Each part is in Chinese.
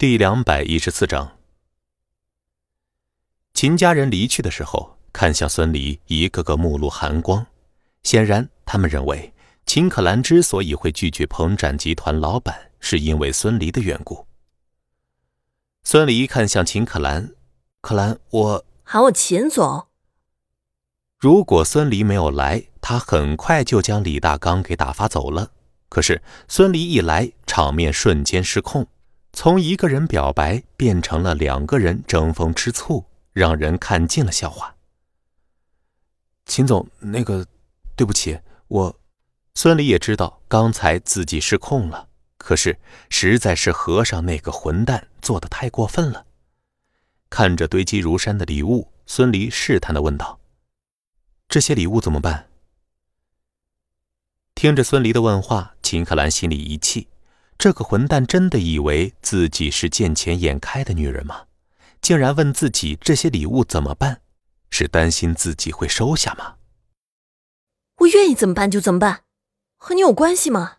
第两百一十四章，秦家人离去的时候，看向孙离，一个个目露寒光。显然，他们认为秦可兰之所以会拒绝鹏展集团老板，是因为孙离的缘故。孙离看向秦可兰，可兰，我喊我秦总。如果孙离没有来，他很快就将李大刚给打发走了。可是孙离一来，场面瞬间失控。从一个人表白变成了两个人争风吃醋，让人看尽了笑话。秦总，那个，对不起，我，孙离也知道刚才自己失控了，可是实在是和尚那个混蛋做的太过分了。看着堆积如山的礼物，孙离试探的问道：“这些礼物怎么办？”听着孙离的问话，秦可兰心里一气。这个混蛋真的以为自己是见钱眼开的女人吗？竟然问自己这些礼物怎么办？是担心自己会收下吗？我愿意怎么办就怎么办，和你有关系吗？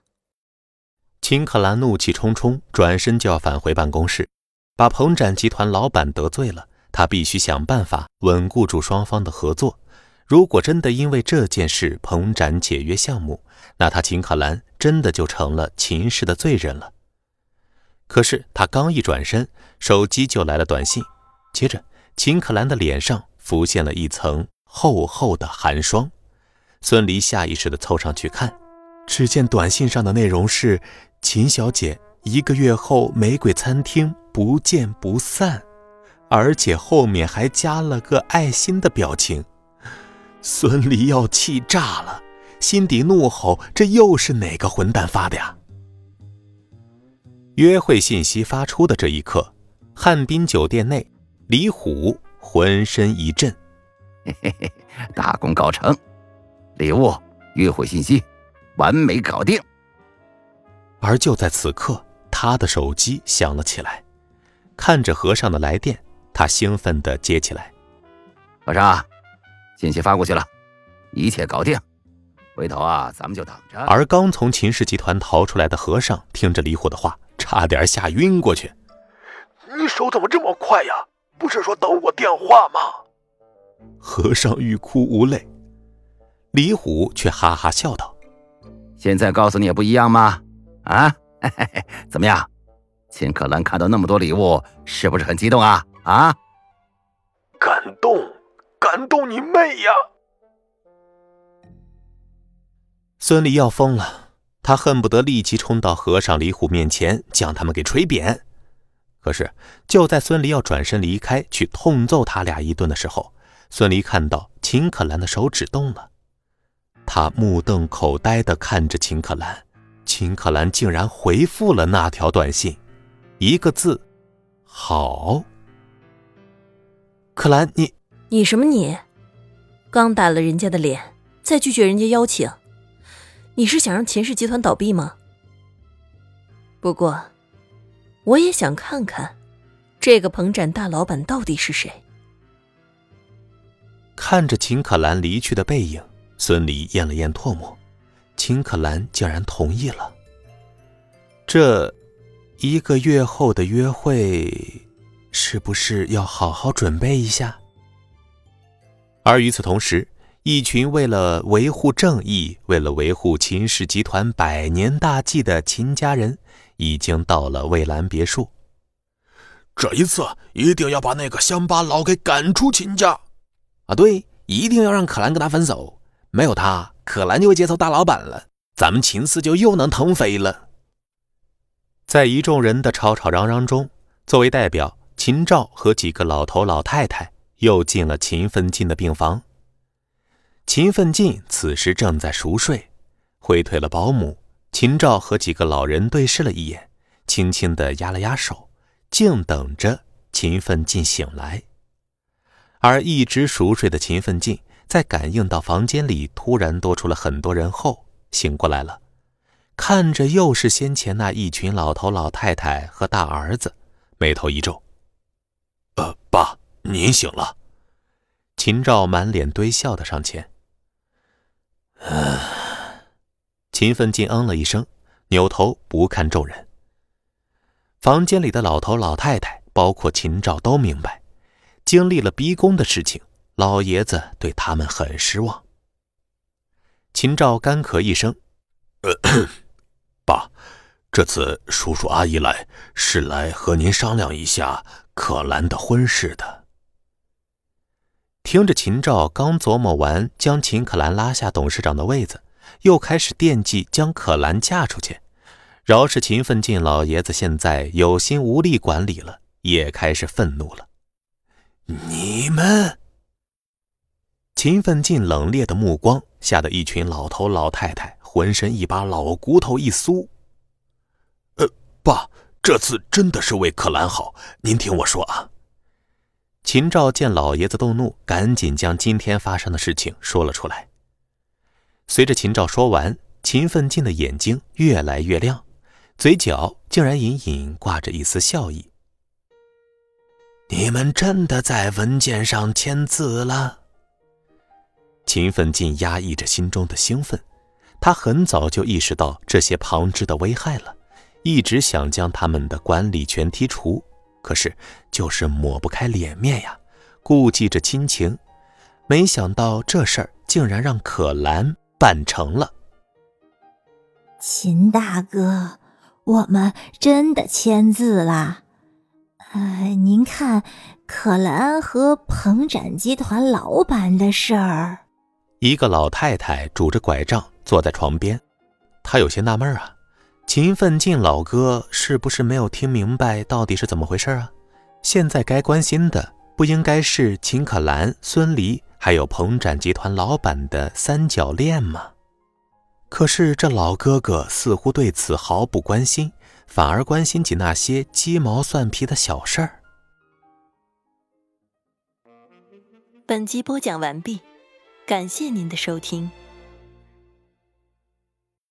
秦可兰怒气冲冲，转身就要返回办公室，把鹏展集团老板得罪了，他必须想办法稳固住双方的合作。如果真的因为这件事鹏展解约项目，那他秦可兰真的就成了秦氏的罪人了。可是他刚一转身，手机就来了短信，接着秦可兰的脸上浮现了一层厚厚的寒霜。孙离下意识地凑上去看，只见短信上的内容是：“秦小姐，一个月后玫瑰餐厅不见不散。”而且后面还加了个爱心的表情。孙离要气炸了，心底怒吼：“这又是哪个混蛋发的呀？”约会信息发出的这一刻，汉滨酒店内，李虎浑身一震：“嘿嘿嘿，大功告成！礼物、约会信息，完美搞定。”而就在此刻，他的手机响了起来，看着和尚的来电，他兴奋地接起来：“和尚。”信息发过去了，一切搞定。回头啊，咱们就等着。而刚从秦氏集团逃出来的和尚，听着李虎的话，差点吓晕过去。你手怎么这么快呀？不是说等我电话吗？和尚欲哭无泪，李虎却哈哈笑道：“现在告诉你也不一样吗？啊，怎么样？秦可兰看到那么多礼物，是不是很激动啊？啊，感动。”感动你妹呀！孙离要疯了，他恨不得立即冲到和尚李虎面前，将他们给锤扁。可是，就在孙离要转身离开，去痛揍他俩一顿的时候，孙离看到秦可兰的手指动了，他目瞪口呆的看着秦可兰，秦可兰竟然回复了那条短信，一个字：好。可兰，你。你什么你？刚打了人家的脸，再拒绝人家邀请，你是想让秦氏集团倒闭吗？不过，我也想看看，这个彭展大老板到底是谁。看着秦可兰离去的背影，孙离咽了咽唾沫，秦可兰竟然同意了。这一个月后的约会，是不是要好好准备一下？而与此同时，一群为了维护正义、为了维护秦氏集团百年大计的秦家人，已经到了蔚蓝别墅。这一次一定要把那个乡巴佬给赶出秦家！啊，对，一定要让可兰跟他分手。没有他，可兰就会接受大老板了，咱们秦氏就又能腾飞了。在一众人的吵吵嚷嚷中，作为代表，秦赵和几个老头老太太。又进了秦奋进的病房。秦奋进此时正在熟睡，挥退了保姆。秦赵和几个老人对视了一眼，轻轻的压了压手，静等着秦奋进醒来。而一直熟睡的秦奋进，在感应到房间里突然多出了很多人后，醒过来了，看着又是先前那一群老头老太太和大儿子，眉头一皱：“，”您醒了，秦赵满脸堆笑的上前。秦奋进嗯了一声，扭头不看众人。房间里的老头老太太，包括秦照，都明白，经历了逼宫的事情，老爷子对他们很失望。秦照干咳一声：“爸，这次叔叔阿姨来是来和您商量一下可兰的婚事的。”听着，秦照刚琢磨完将秦可兰拉下董事长的位子，又开始惦记将可兰嫁出去。饶是秦奋进老爷子现在有心无力管理了，也开始愤怒了。你们！秦奋进冷冽的目光吓得一群老头老太太浑身一把老骨头一酥。呃，爸，这次真的是为可兰好，您听我说啊。秦照见老爷子动怒，赶紧将今天发生的事情说了出来。随着秦照说完，秦奋进的眼睛越来越亮，嘴角竟然隐隐挂着一丝笑意。你们真的在文件上签字了？秦奋进压抑着心中的兴奋，他很早就意识到这些旁支的危害了，一直想将他们的管理权剔除。可是，就是抹不开脸面呀，顾忌着亲情，没想到这事儿竟然让可兰办成了。秦大哥，我们真的签字了。呃，您看，可兰和鹏展集团老板的事儿。一个老太太拄着拐杖坐在床边，她有些纳闷啊。秦奋进老哥是不是没有听明白到底是怎么回事啊？现在该关心的不应该是秦可兰、孙离还有鹏展集团老板的三角恋吗？可是这老哥哥似乎对此毫不关心，反而关心起那些鸡毛蒜皮的小事儿。本集播讲完毕，感谢您的收听。